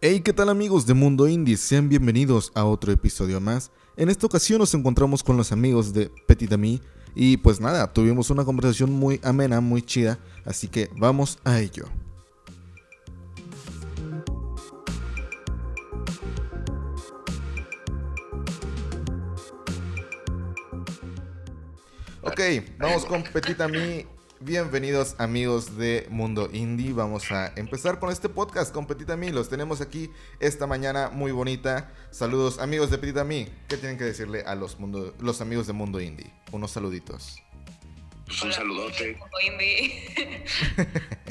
Hey, ¿qué tal amigos de Mundo Indie? Sean bienvenidos a otro episodio más. En esta ocasión nos encontramos con los amigos de Petit Ami y pues nada, tuvimos una conversación muy amena, muy chida, así que vamos a ello. Ok, vamos con Petit Ami Bienvenidos amigos de Mundo Indie. Vamos a empezar con este podcast con Petit Ami. Los tenemos aquí esta mañana muy bonita. Saludos amigos de Petit Ami. ¿Qué tienen que decirle a los, mundo, los amigos de Mundo Indie? Unos saluditos. Pues un saludote. Mundo Indie.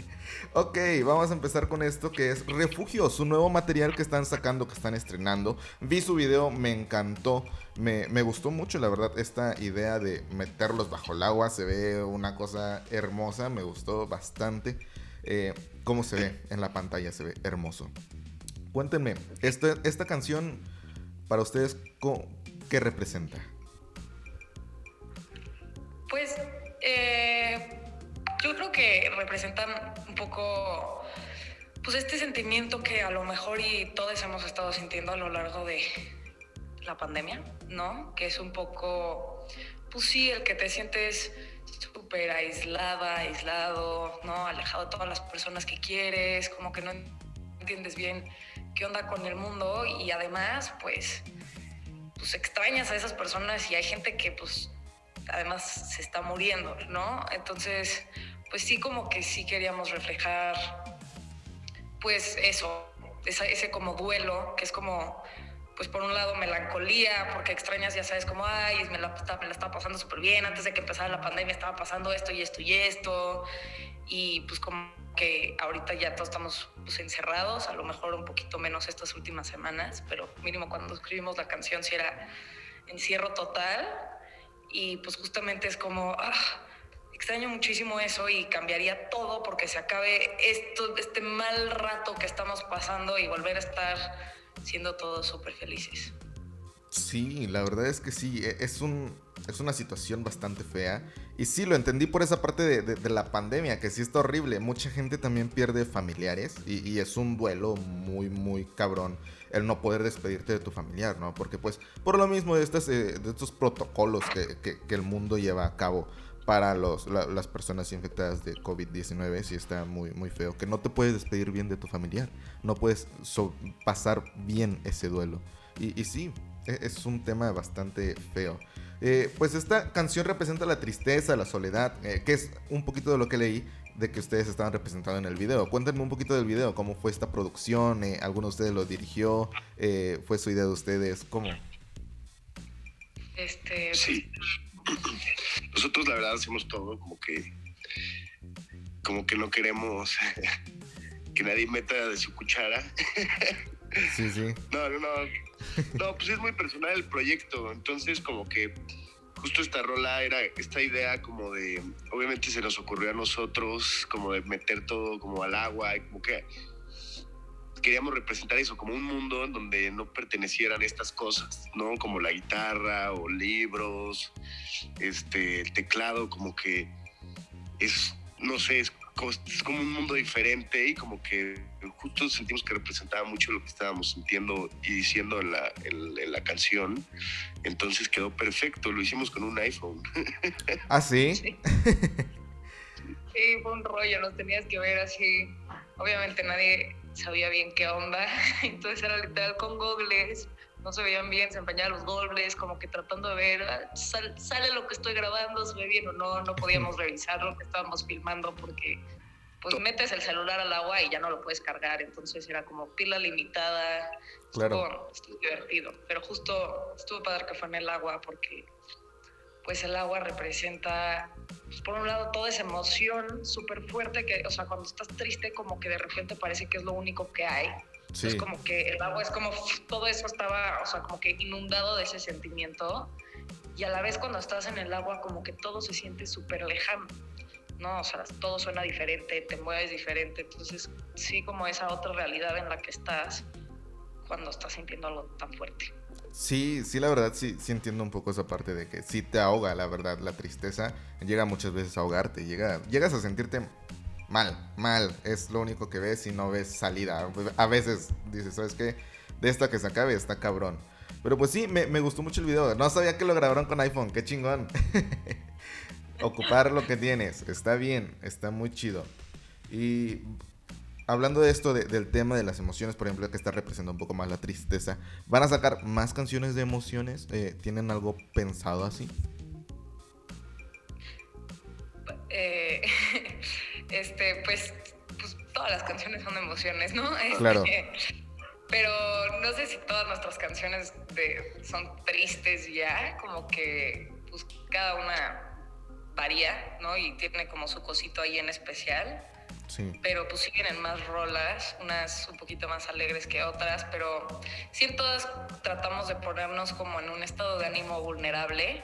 Ok, vamos a empezar con esto que es Refugio, su nuevo material que están sacando, que están estrenando. Vi su video, me encantó, me, gustó mucho la verdad esta idea de meterlos bajo el agua, se ve una cosa hermosa, me gustó bastante. Eh, cómo se ve en la pantalla, se ve hermoso. Cuéntenme, esta, esta canción para ustedes, ¿qué representa? Pues que representan un poco pues este sentimiento que a lo mejor y todos hemos estado sintiendo a lo largo de la pandemia, ¿no? Que es un poco, pues sí, el que te sientes súper aislada, aislado, ¿no? Alejado de todas las personas que quieres, como que no entiendes bien qué onda con el mundo y además, pues, pues extrañas a esas personas y hay gente que, pues, además se está muriendo, ¿no? Entonces, pues sí, como que sí queríamos reflejar, pues eso, ese como duelo, que es como, pues por un lado melancolía, porque extrañas, ya sabes, como, ay, me la, me estaba pasando súper bien, antes de que empezara la pandemia estaba pasando esto y esto y esto, y pues como que ahorita ya todos estamos pues, encerrados, a lo mejor un poquito menos estas últimas semanas, pero mínimo cuando escribimos la canción sí era encierro total, y pues justamente es como, ah, extraño muchísimo eso y cambiaría todo porque se acabe esto, este mal rato que estamos pasando y volver a estar siendo todos súper felices. Sí, la verdad es que sí, e, es, un, es una situación bastante fea. Y sí, lo entendí por esa parte de, la pandemia, que sí está horrible. Mucha gente también pierde familiares y, es un duelo muy, muy cabrón el no poder despedirte de tu familiar, ¿no? Porque pues por lo mismo de, estas, eh, de estos protocolos que, el mundo lleva a cabo para los, las personas infectadas de COVID-19, sí está muy, muy feo. Que no te puedes despedir bien de tu familiar, no puedes pasar bien ese duelo. Y, y sí, e, es un tema bastante feo. Eh, pues esta canción representa la tristeza, la soledad, eh, que es un poquito de lo que leí de que ustedes estaban representando en el video. Cuéntenme un poquito del video, cómo fue esta producción, eh, alguno de ustedes lo dirigió, fue su idea de ustedes, ¿cómo? Este... Sí, nosotros la verdad hacemos todo como que, como que no queremos que nadie meta de su cuchara. Sí, sí. No, no, no. No, pues es muy personal el proyecto. Entonces, como que justo esta rola era esta idea como de, obviamente se nos ocurrió a nosotros, como de meter todo como al agua y como que queríamos representar eso, como un mundo en donde no pertenecieran estas cosas, ¿no? Como la guitarra o libros, este, el teclado, como que es, no sé, es es como un mundo diferente y como que justo sentimos que representaba mucho lo que estábamos sintiendo y diciendo en la, en, la canción. Entonces quedó perfecto, lo hicimos con un iPhone. ¿Ah, sí? sí? fue un rollo, nos tenías que ver así. Obviamente nadie sabía bien qué onda, entonces era literal con googles no se veían bien, se empañaban los gobles, como que tratando de ver, ah, sale lo que estoy grabando, se ve bien o no, no podíamos revisar lo que estábamos filmando porque pues metes el celular al agua y ya no lo puedes cargar, entonces era como pila limitada, claro. estuvo, divertido, pero justo estuvo padre que fue en el agua porque pues el agua representa, pues, por un lado, toda esa emoción súper fuerte que, o sea, cuando estás triste, como que de repente parece que es lo único que hay. Es como que el agua es como todo eso estaba, o sea, como que inundado de ese sentimiento. Y a la vez cuando estás en el agua, como que todo se siente súper lejano. ¿no? O sea, todo suena diferente, te mueves diferente. Entonces, sí, como esa otra realidad en la que estás cuando estás sintiendo algo tan fuerte. Sí, sí, la verdad, sí, sí entiendo un poco esa parte de que sí te ahoga, la verdad, la tristeza llega muchas veces a ahogarte, llega, llegas a sentirte mal, mal. Es lo único que ves y no ves salida. A veces dices, ¿sabes qué? De esta que se acabe está cabrón. Pero pues sí, me, gustó mucho el video. No sabía que lo grabaron con iPhone, qué chingón. Ocupar lo que tienes, está bien, está muy chido. Y hablando de esto, del tema de las emociones, por ejemplo, que está representando un poco más la tristeza, ¿van a sacar más canciones de emociones? Eh, ¿Tienen algo pensado así? Eh, este, pues, pues, todas las canciones son emociones, ¿no? Claro. Este, pero no sé si todas nuestras canciones de, son tristes ya, como que pues cada una varía, ¿no? Y tiene como su cosito ahí en especial. Pero pues sí vienen más rolas, unas un poquito más alegres que otras, pero sí en todas tratamos de ponernos como en un estado de ánimo vulnerable,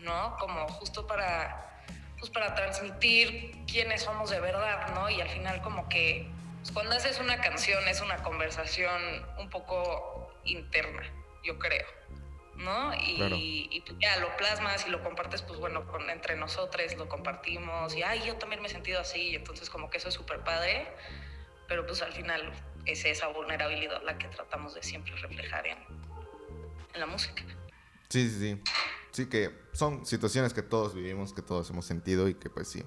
¿no? Como justo para, pues para transmitir quiénes somos de verdad, ¿no? Y al final como que pues, cuando haces una canción es una conversación un poco interna, yo creo. ¿No? Y, pues, ya lo plasmas y lo compartes, pues bueno, con, entre nosotros lo compartimos y, ay, yo también me he sentido así, y entonces como que eso es súper padre, pero pues al final es esa vulnerabilidad la que tratamos de siempre reflejar en, en la música. Sí, sí, sí. Sí, que son situaciones que todos vivimos, que todos hemos sentido y que pues sí.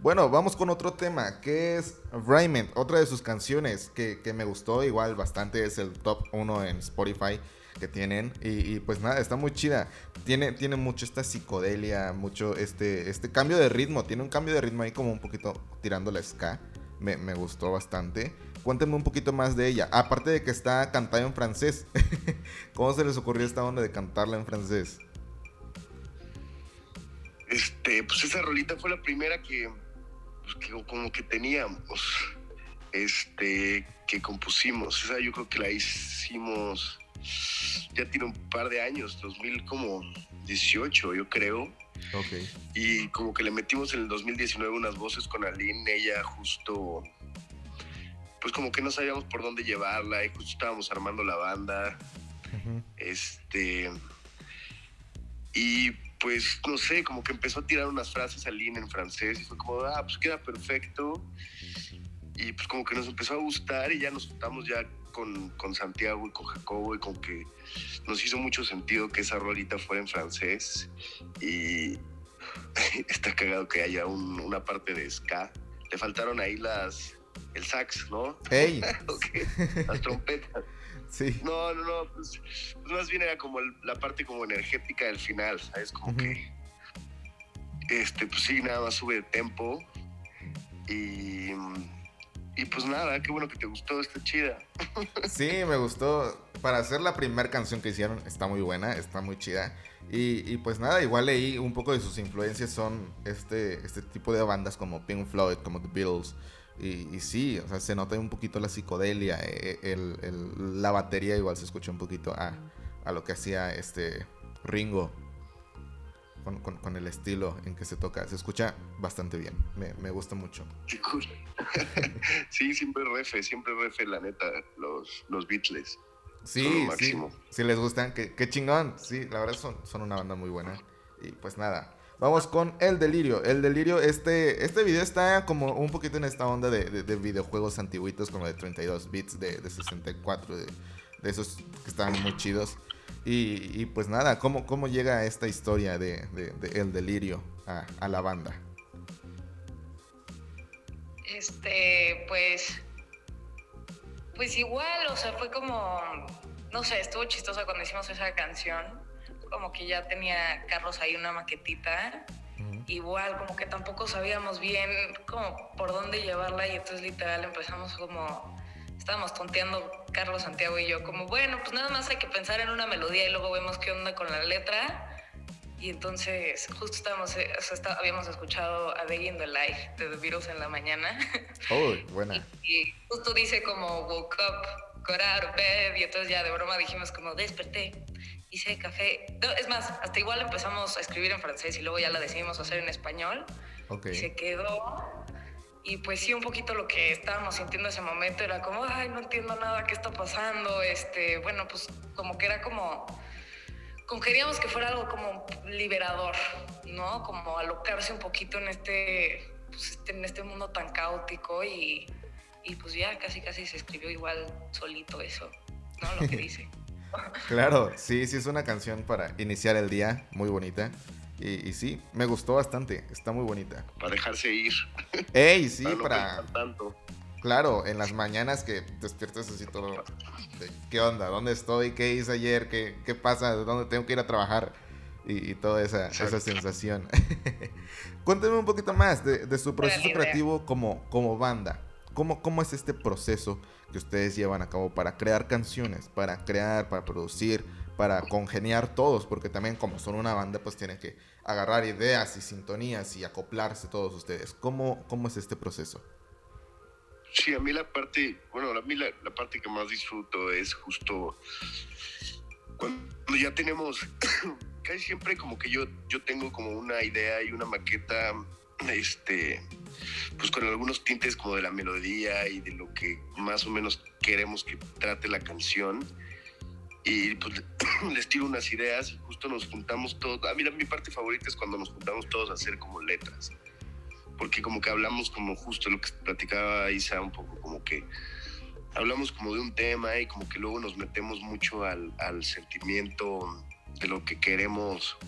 Bueno, vamos con otro tema, que es Raymond, otra de sus canciones que, que me gustó igual bastante, es el top 1 en Spotify que tienen. Y, pues nada, está muy chida. Tiene, tiene mucho esta psicodelia, mucho este, este cambio de ritmo. Tiene un cambio de ritmo ahí como un poquito tirando la ska. Me, gustó bastante. Cuéntenme un poquito más de ella. Aparte de que está cantada en francés. ¿Cómo se les ocurrió esta onda de cantarla en francés? Este, pues esa rolita fue la primera que, pues, como que teníamos. Este, que compusimos. Esa yo creo que la hicimos ya tiene un par de años, 2018 yo creo. Okay. Y como que le metimos en el 2019 unas voces con Aline, ella justo, pues como que no sabíamos por dónde llevarla y justo estábamos armando la banda. Este. Y pues no sé, como que empezó a tirar unas frases Aline en francés y fue como, ah, pues queda perfecto. Y pues como que nos empezó a gustar y ya nos juntamos ya con, con, Santiago y con Jacobo y con que nos hizo mucho sentido que esa rolita fuera en francés y está cagado que haya una parte de ska. Le faltaron ahí las el sax, ¿no? Hey. Las trompetas. Sí. No, no, no, pues, pues más bien era como la parte como energética del final, ¿sabes? Como que este, pues sí, nada más sube de tempo y y pues nada, qué bueno que te gustó, está chida. Sí, me gustó. Para hacer la primera canción que hicieron, está muy buena, está muy chida. Y, pues nada, igual leí un poco de sus influencias, son este, este tipo de bandas como Pink Floyd, como The Beatles. Y, sí, o sea, se nota un poquito la psicodelia, eh, la batería igual se escucha un poquito a, a lo que hacía este Ringo con, el estilo en que se toca. Se escucha bastante bien. Me, gusta mucho. sí, siempre refe, siempre refe, la neta, los, los Beatles. Sí, sí. Si les gustan, qué, chingón. Sí, la verdad son, son una banda muy buena. Y pues nada. Vamos con El Delirio. El Delirio, este, este video está como un poquito en esta onda de, videojuegos antiguitos, como de 32 bits, de, de 64, de, de esos que estaban muy chidos. Y, pues nada, ¿cómo, ¿cómo llega esta historia de, El Delirio a, la banda? Este, pues, pues igual, o sea, fue como, no sé, estuvo chistosa cuando hicimos esa canción, como que ya tenía Carlos ahí una maquetita, igual, como que tampoco sabíamos bien como por dónde llevarla y entonces literal empezamos como estábamos tonteando Carlos, Santiago y yo, como, bueno, pues nada más hay que pensar en una melodía y luego vemos qué onda con la letra. Y entonces, justo estábamos, eh, o sea, habíamos escuchado a Day in the Life de The Beatles en la mañana. Oh, buena. Y, justo dice como, woke up, got out of bed. Y entonces ya de broma dijimos como, desperté, hice café. es más, hasta igual empezamos a escribir en francés y luego ya la decidimos hacer en español. Okay. Y se quedó y pues sí, un poquito lo que estábamos sintiendo ese momento era como, ay, no entiendo nada, ¿qué está pasando? Este, bueno, pues como que era como, como queríamos que fuera algo como liberador, ¿no? Como alocarse un poquito en este pues, este, en este mundo tan caótico y, y pues ya casi casi se escribió igual solito eso, ¿no? Lo que dice. claro, sí, sí es una canción para iniciar el día, muy bonita. Y, sí, me gustó bastante, está muy bonita. Para dejarse ir. Ey, sí, para... Tanto. Claro, en las mañanas que despiertas así todo. ¿Qué onda? ¿Dónde estoy? ¿Qué hice ayer? ¿Qué, qué pasa? ¿Dónde tengo que ir a trabajar? Y, toda esa, esa sensación. Cuéntame un poquito más de, su proceso creativo como, como banda. ¿Cómo, ¿Cómo es este proceso que ustedes llevan a cabo para crear canciones, para crear, para producir, para congeniar todos? Porque también como son una banda, pues tienen que agarrar ideas y sintonías y acoplarse todos ustedes. ¿Cómo, cómo es este proceso? Sí, a mí la parte, bueno, a mí la, parte que más disfruto es justo cuando ya tenemos, casi siempre como que yo, yo tengo como una idea y una maqueta, este, pues con algunos tintes como de la melodía y de lo que más o menos queremos que trate la canción. Y pues les tiro unas ideas y justo nos juntamos todos. A mí mi parte favorita es cuando nos juntamos todos a hacer como letras porque como que hablamos como justo lo que platicaba Isa un poco, como que hablamos como de un tema y como que luego nos metemos mucho al, sentimiento de lo que queremos,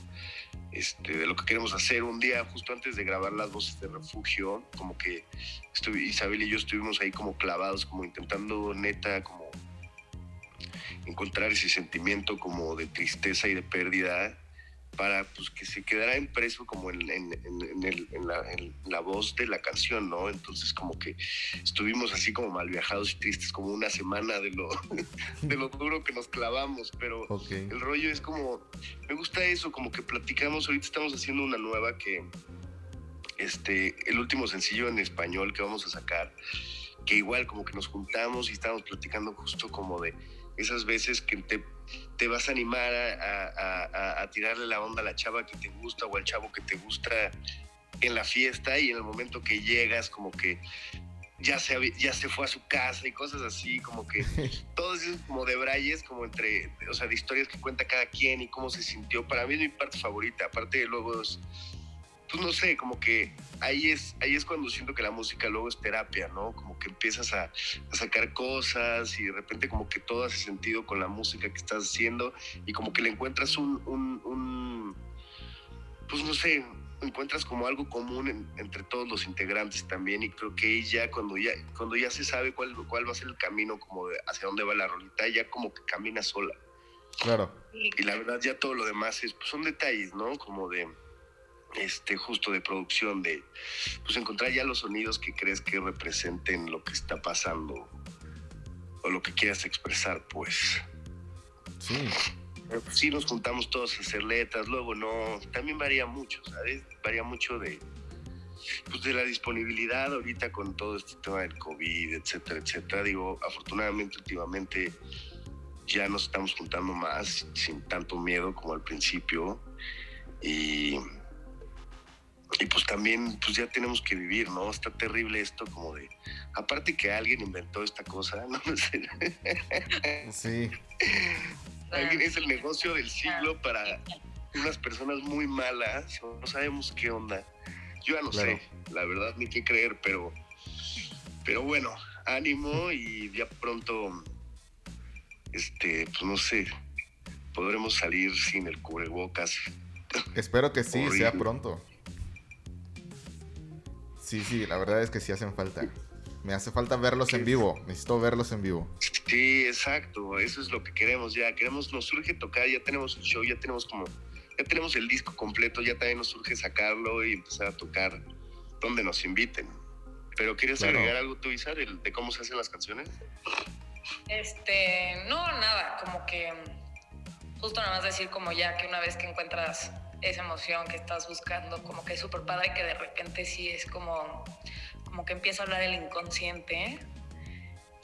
este, de lo que queremos hacer. Un día, justo antes de grabar las voces de refugio, como que Isabel y yo estuvimos ahí como clavados, como intentando neta, como encontrar ese sentimiento como de tristeza y de pérdida para pues, que se quedara impreso como en, la, voz de la canción, ¿no? Entonces como que estuvimos así como mal viajados y tristes como una semana de lo, de lo duro que nos clavamos, pero el rollo es como, me gusta eso, como que platicamos, ahorita estamos haciendo una nueva que, este, el último sencillo en español que vamos a sacar, que igual como que nos juntamos y estamos platicando justo como de esas veces que te, te vas a animar a, tirarle la onda a la chava que te gusta o al chavo que te gusta en la fiesta y en el momento que llegas como que ya se, ya se fue a su casa y cosas así, como que todos esos como de brayes, como entre, o sea, de historias que cuenta cada quien y cómo se sintió. Para mí es mi parte favorita, aparte de luego es pues no sé, como que ahí es, ahí es cuando siento que la música luego es terapia, ¿no? Como que empiezas a, sacar cosas y de repente como que todo hace sentido con la música que estás haciendo y como que le encuentras un, un, pues no sé, encuentras como algo común entre todos los integrantes también y creo que ya cuando ya cuando ya se sabe cuál, cuál va a ser el camino como hacia dónde va la rolita ya como que camina sola. Claro. Y la verdad ya todo lo demás es pues son detalles no como de este, justo de producción, de pues encontrar ya los sonidos que crees que representen lo que está pasando o lo que quieras expresar, pues. Sí. Pues, sí nos juntamos todos a hacer letras, luego no, también varía mucho, ¿sabes? Varía mucho de, pues de la disponibilidad ahorita con todo este tema del COVID, etcétera, etcétera. Digo, afortunadamente últimamente ya nos estamos juntando más sin tanto miedo como al principio y y pues también pues ya tenemos que vivir, ¿no? Está terrible esto como de, aparte que alguien inventó esta cosa, no sé. Sí. alguien es el negocio del siglo para unas personas muy malas, no sabemos qué onda. Yo ya no sé, la verdad, ni qué creer, pero, pero bueno, ánimo y ya pronto, este, pues no sé, podremos salir sin el cubrebocas. Espero que sí, sea pronto. Sí, sí, la verdad es que sí hacen falta. Me hace falta verlos en vivo, necesito verlos en vivo. Sí, exacto, eso es lo que queremos ya. Queremos, nos surge tocar, ya tenemos el show, ya tenemos como, ya tenemos el disco completo, ya también nos surge sacarlo y empezar a tocar donde nos inviten. Pero ¿quieres agregar algo tú, Isa, de, de cómo se hacen las canciones? Este, no, nada, como que justo nada más decir como ya que una vez que encuentras esa emoción que estás buscando, como que es súper padre que de repente sí es como, como que empieza a hablar el inconsciente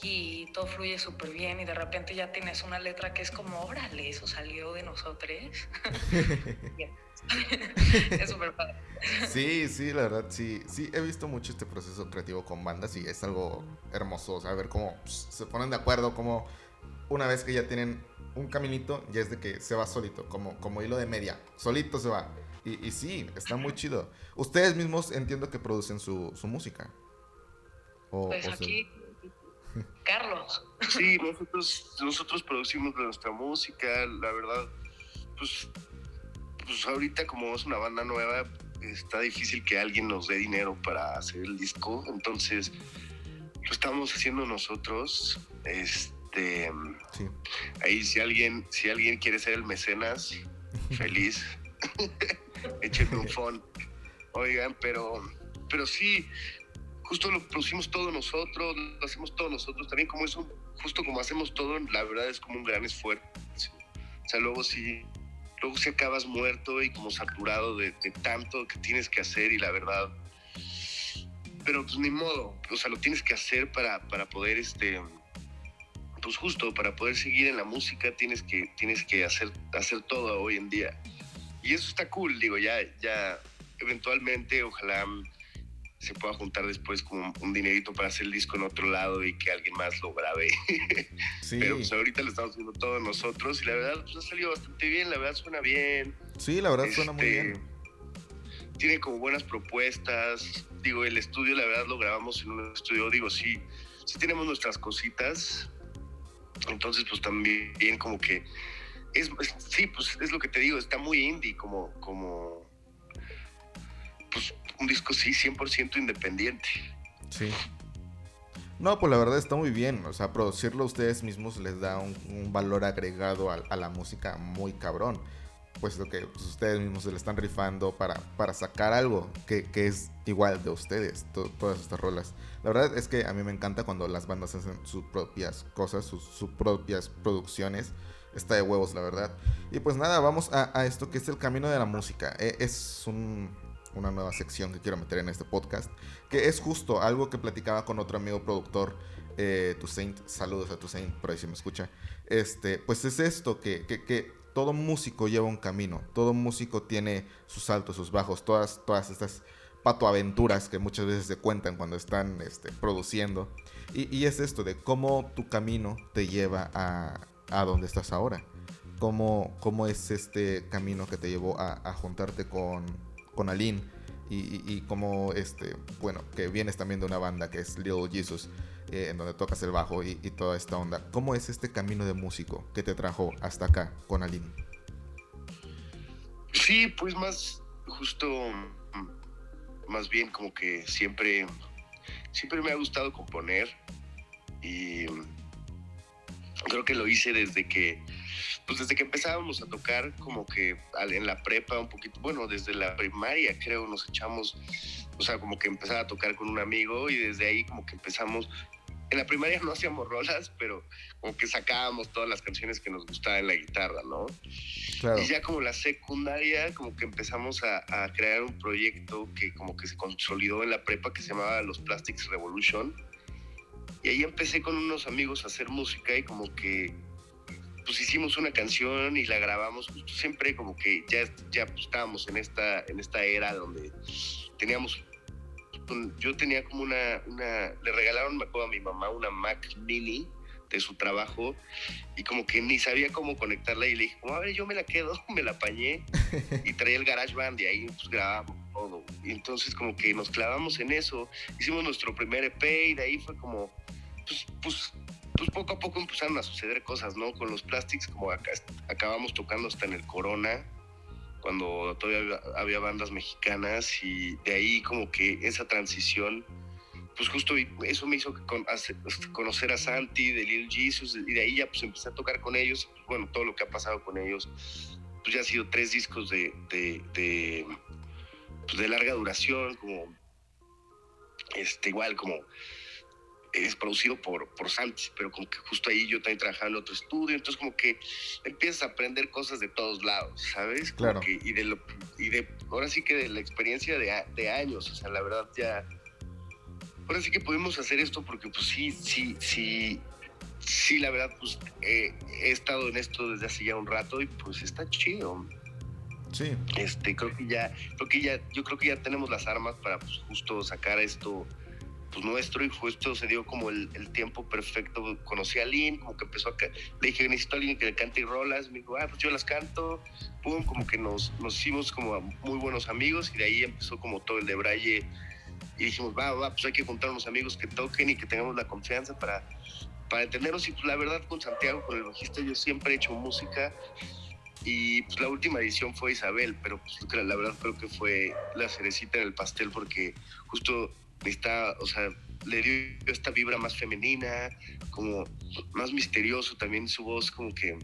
y todo fluye súper bien y de repente ya tienes una letra que es como, órale, eso salió de nosotros. es súper padre. Sí, sí, la verdad, sí, sí, he visto mucho este proceso creativo con bandas y es algo hermoso, saber cómo se ponen de acuerdo, cómo una vez que ya tienen un caminito ya es de que se va solito, como, como hilo de media, solito se va. Y, sí, está muy chido. Ustedes mismos entiendo que producen su, música. pues aquí, Carlos. Sí, nosotros, nosotros producimos nuestra música, la verdad, pues, pues ahorita como es una banda nueva, está difícil que alguien nos dé dinero para hacer el disco, entonces lo estamos haciendo nosotros. Este, ahí si alguien, si alguien quiere ser el mecenas, feliz, échenme un phone. Oigan, pero, pero sí, justo lo producimos todo nosotros, lo hacemos todos nosotros. También como eso, justo como hacemos todo, la verdad es como un gran esfuerzo. O sea, luego sí, luego si acabas muerto y como saturado de, tanto que tienes que hacer y la verdad, pero pues ni modo, o sea, lo tienes que hacer para, para poder, este, pues justo, para poder seguir en la música tienes que, tienes que hacer, hacer todo hoy en día. Y eso está cool, digo, ya, ya, eventualmente, ojalá se pueda juntar después como un dinerito para hacer el disco en otro lado y que alguien más lo grabe. Pero pues ahorita lo estamos haciendo todos nosotros y la verdad pues, ha salido bastante bien, la verdad suena bien. Sí, la verdad suena muy este, bien. Tiene como buenas propuestas. Digo, el estudio, la verdad lo grabamos en un estudio, digo, sí, sí tenemos nuestras cositas. Entonces, pues también como que es, sí, pues es lo que te digo, está muy indie como, como, pues un disco sí, 100% independiente. Sí. No, pues la verdad está muy bien. O sea, producirlo ustedes mismos les da un, valor agregado a, la música muy cabrón. Puesto que pues, ustedes mismos se le están rifando para, para sacar algo que, es igual de ustedes, todas estas rolas. La verdad es que a mí me encanta cuando las bandas hacen sus propias cosas, sus, propias producciones. Está de huevos, la verdad. Y pues nada, vamos a, esto que es el camino de la música. E, es un, una nueva sección que quiero meter en este podcast, que es justo algo que platicaba con otro amigo productor, eh, Saint saludos a Saint por ahí si me escucha, este, pues es esto, que, que, todo músico lleva un camino, todo músico tiene sus altos, sus bajos, todas, todas estas patoaventuras que muchas veces se cuentan cuando están este, produciendo. Y, es esto de cómo tu camino te lleva a, a donde estás ahora. Cómo, cómo es este camino que te llevó a, juntarte con, con Aline y, como este, bueno, que vienes también de una banda que es Little Jesus, eh, en donde tocas el bajo y, toda esta onda. ¿Cómo es este camino de músico que te trajo hasta acá con Aline? Sí, pues más justo, más bien como que siempre, siempre me ha gustado componer y creo que lo hice desde que pues desde que empezábamos a tocar como que en la prepa un poquito, bueno, desde la primaria creo nos echamos, o sea, como que empezaba a tocar con un amigo y desde ahí como que empezamos, en la primaria no hacíamos rolas, pero como que sacábamos todas las canciones que nos gustaban en la guitarra, ¿no? Y ya como la secundaria, como que empezamos a, a crear un proyecto que como que se consolidó en la prepa que se llamaba Los Plastics Revolution. Y ahí empecé con unos amigos a hacer música y como que pues hicimos una canción y la grabamos justo siempre como que ya, ya pues, estábamos en esta, en esta era donde teníamos, yo tenía como una, una, le regalaron, me acuerdo a mi mamá, una Mac Mini de su trabajo y como que ni sabía cómo conectarla y le dije, como, a ver, yo me la quedo, me la apañé y traía el garage band y ahí pues grabamos todo. Y entonces como que nos clavamos en eso, hicimos nuestro primer EP y de ahí fue como, pues, pues pues poco a poco empezaron a suceder cosas, ¿no? Con los plastics, como acabamos tocando hasta en el Corona, cuando todavía había bandas mexicanas, y de ahí como que esa transición, pues justo eso me hizo conocer a Santi, de Lil Jesus, y de ahí ya pues empecé a tocar con ellos, bueno, todo lo que ha pasado con ellos, pues ya ha sido tres discos de, pues de larga duración, como, este, igual como es producido por, por Santi, pero como que justo ahí yo también trabajaba en otro estudio, entonces como que empiezas a aprender cosas de todos lados, ¿sabes? claro. y, de lo, y de, ahora sí que de la experiencia de, de, años, o sea, la verdad ya, ahora sí que pudimos hacer esto porque pues sí, sí, sí, sí, la verdad pues he estado en esto desde hace ya un rato y pues está chido. Sí. Este, creo que ya, creo que ya, yo creo que ya tenemos las armas para pues justo sacar esto pues nuestro y justo se dio como el, tiempo perfecto. Conocí a Lynn, como que empezó a... Le dije, necesito a alguien que le cante rolas. Me dijo, ah, pues yo las canto. Pum, como que nos, nos hicimos como muy buenos amigos y de ahí empezó como todo el de Braille. Y dijimos, va, va, pues hay que juntar unos amigos que toquen y que tengamos la confianza para, para entendernos. Y pues la verdad con Santiago, con el bajista, yo siempre he hecho música. Y pues la última edición fue Isabel, pero pues, la verdad creo que fue la cerecita en el pastel porque justo está, o sea, le dio esta vibra más femenina, como más misterioso también su voz, como que...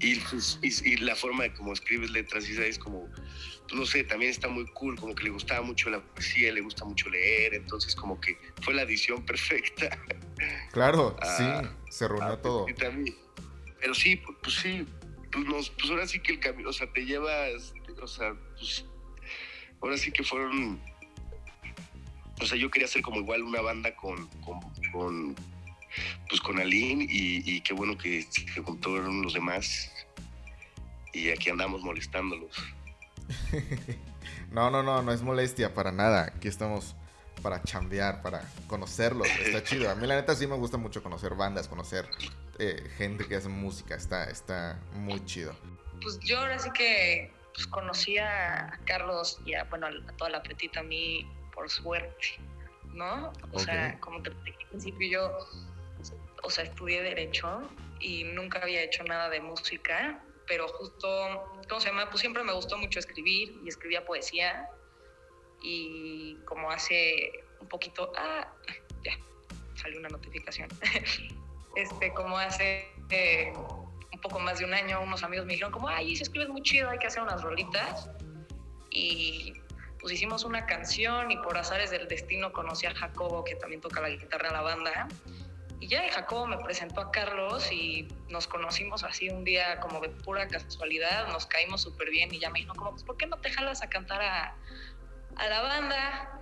Y, pues, y, la forma de cómo escribes letras, y es como, pues, no sé, también está muy cool, como que le gustaba mucho la poesía, le gusta mucho leer, entonces como que fue la edición perfecta. Claro, ah, sí, se reunió todo. Pero sí, pues, pues sí, pues, nos, pues ahora sí que el camino, o sea, te llevas, o sea, pues ahora sí que fueron o sea, yo quería hacer como igual una banda con, con, pues con Aline y, qué bueno que se juntaron los demás y aquí andamos molestándolos. no, no, no, no es molestia para nada. Aquí estamos para chambear, para conocerlos. Está chido. A mí la neta sí me gusta mucho conocer bandas, conocer eh, gente que hace música. Está, está muy chido. Pues yo ahora sí que pues, conocí a Carlos y a, bueno, a toda la petita a mí por suerte, ¿no? O sea, como te dije al principio, yo, o sea, estudié Derecho y nunca había hecho nada de música, pero justo, ¿cómo se llama? Pues siempre me gustó mucho escribir y escribía poesía y como hace un poquito, ah, ya, salió una notificación. este, como hace eh, un poco más de un año, unos amigos me dijeron como, ay, si escribes muy chido, hay que hacer unas rolitas. Y pues hicimos una canción y por azares del destino conocí a Jacobo, que también toca la guitarra en la banda. Y ya Jacobo me presentó a Carlos y nos conocimos así un día como de pura casualidad, nos caímos súper bien y ya me dijo como, pues ¿por qué no te jalas a cantar a, a la banda?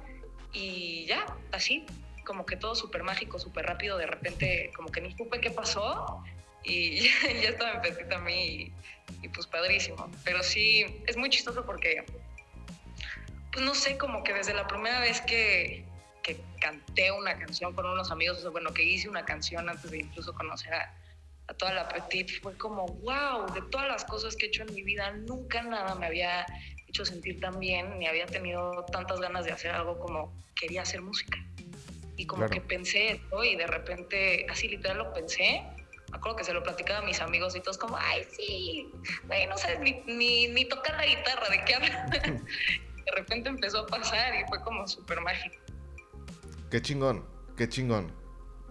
Y ya, así, como que todo súper mágico, súper rápido, de repente como que ni supe qué pasó y ya, estaba en a mí y, y pues padrísimo. Pero sí, es muy chistoso porque pues no sé, como que desde la primera vez que, que canté una canción con unos amigos, o sea, bueno, que hice una canción antes de incluso conocer a, a toda la Petit, fue como, wow, de todas las cosas que he hecho en mi vida, nunca nada me había hecho sentir tan bien, ni había tenido tantas ganas de hacer algo como quería hacer música. Y como que pensé esto y de repente, así literal lo pensé, me acuerdo que se lo platicaba a mis amigos y todos como, ay, sí, no sabes ni, ni, ni, tocar la guitarra, ¿de qué hablas? de repente empezó a pasar y fue como súper mágico. Qué chingón, qué chingón,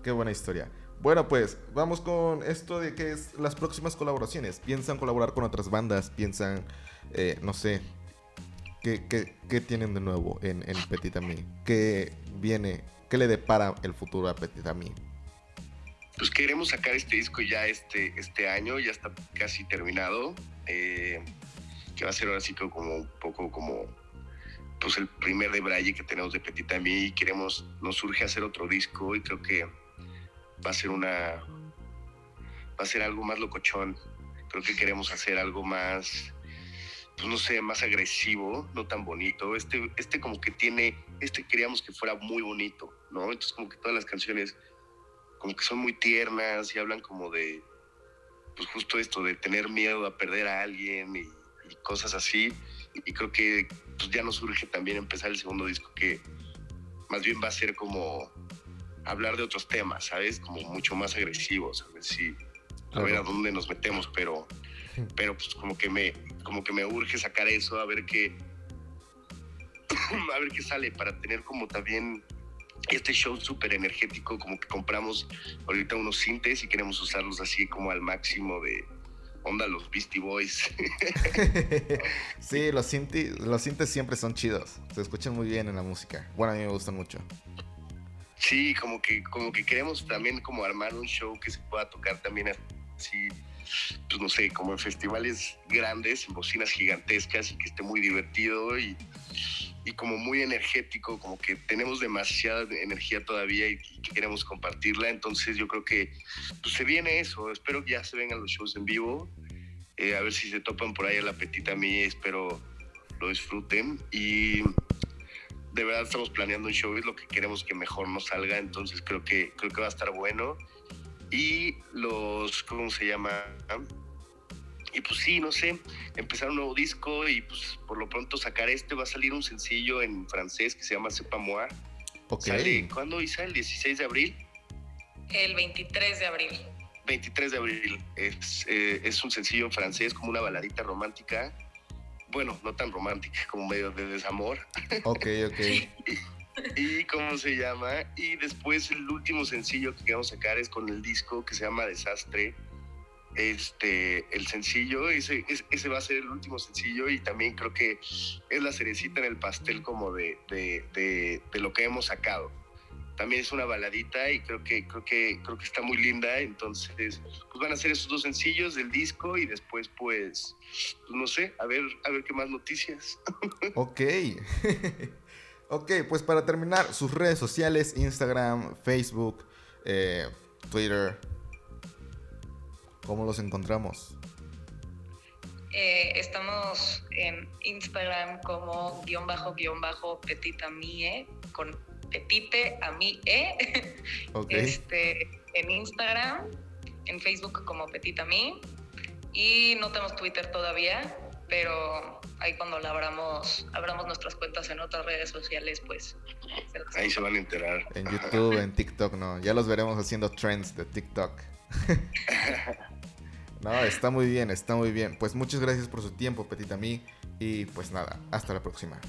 qué buena historia. Bueno, pues vamos con esto de que es las próximas colaboraciones. ¿Piensan colaborar con otras bandas? ¿Piensan, eh, no sé, ¿qué, qué, tienen de nuevo en, en Petit Ami? ¿Qué viene, qué le depara el futuro a Petit Ami? Pues queremos sacar este disco ya este, este año, ya está casi terminado. Eh, que va a ser ahora sí como un poco como pues el primer de Braille que tenemos de Petit Ami y queremos, nos surge hacer otro disco y creo que va a ser una, va a ser algo más locochón. Creo que queremos hacer algo más, pues no sé, más agresivo, no tan bonito. Este, este como que tiene, este queríamos que fuera muy bonito, ¿no? Entonces como que todas las canciones como que son muy tiernas y hablan como de, pues justo esto, de tener miedo a perder a alguien y cosas así y creo que pues, ya nos surge también empezar el segundo disco que más bien va a ser como hablar de otros temas, ¿sabes? Como mucho más agresivos, a ver si a ver a dónde nos metemos, pero pero pues como que me como que me urge sacar eso, a ver qué a ver qué sale para tener como también este show súper energético, como que compramos ahorita unos sintes y queremos usarlos así como al máximo de, onda los Beastie Boys. sí, los sintes, los siempre son chidos. Se escuchan muy bien en la música. Bueno, a mí me gustan mucho. Sí, como que, como que queremos también como armar un show que se pueda tocar también así, pues no sé, como en festivales grandes, en bocinas gigantescas y que esté muy divertido y, y como muy energético, como que tenemos demasiada energía todavía y, queremos compartirla. Entonces yo creo que pues, se viene eso. Espero que ya se vengan los shows en vivo. Eh, a ver si se topan por ahí a la petita a mí. Espero lo disfruten. Y de verdad estamos planeando un show, es lo que queremos que mejor nos salga, entonces creo que, creo que va a estar bueno. Y los, ¿cómo se llama? Y pues sí, no sé, empezar un nuevo disco y pues por lo pronto sacar este. Va a salir un sencillo en francés que se llama Sepa Moi. Ok. Sale, ¿Cuándo Isa? ¿El 16 de abril? El 23 de abril. 23 de abril. Es, eh, es un sencillo en francés, como una baladita romántica. Bueno, no tan romántica, como medio de desamor. Ok, ok. ¿Y cómo se llama? Y después el último sencillo que queremos sacar es con el disco que se llama Desastre. Este, el sencillo, ese, ese- va a ser el último sencillo y también creo que es la cerecita en el pastel como de, de, de- de lo que hemos sacado. También es una baladita y creo que, creo que, creo que está muy linda. Entonces, pues van a ser esos dos sencillos del disco y después, pues, pues no sé, a ver, a ver qué más noticias. Ok. ok, pues para terminar, sus redes sociales, Instagram, Facebook, eh, Twitter. ¿Cómo los encontramos? Eh, estamos en Instagram como guion bajo guion bajo petita mie con petite a mi e. Ok. Este, en Instagram, en Facebook como petita mi y no tenemos Twitter todavía, pero ahí cuando la abramos, abramos nuestras cuentas en otras redes sociales, pues se las Ahí se van a enterar. En YouTube, en TikTok, no. Ya los veremos haciendo trends de TikTok. No, está muy bien, está muy bien. Pues muchas gracias por su tiempo, Petita Mí. Y pues nada, hasta la próxima.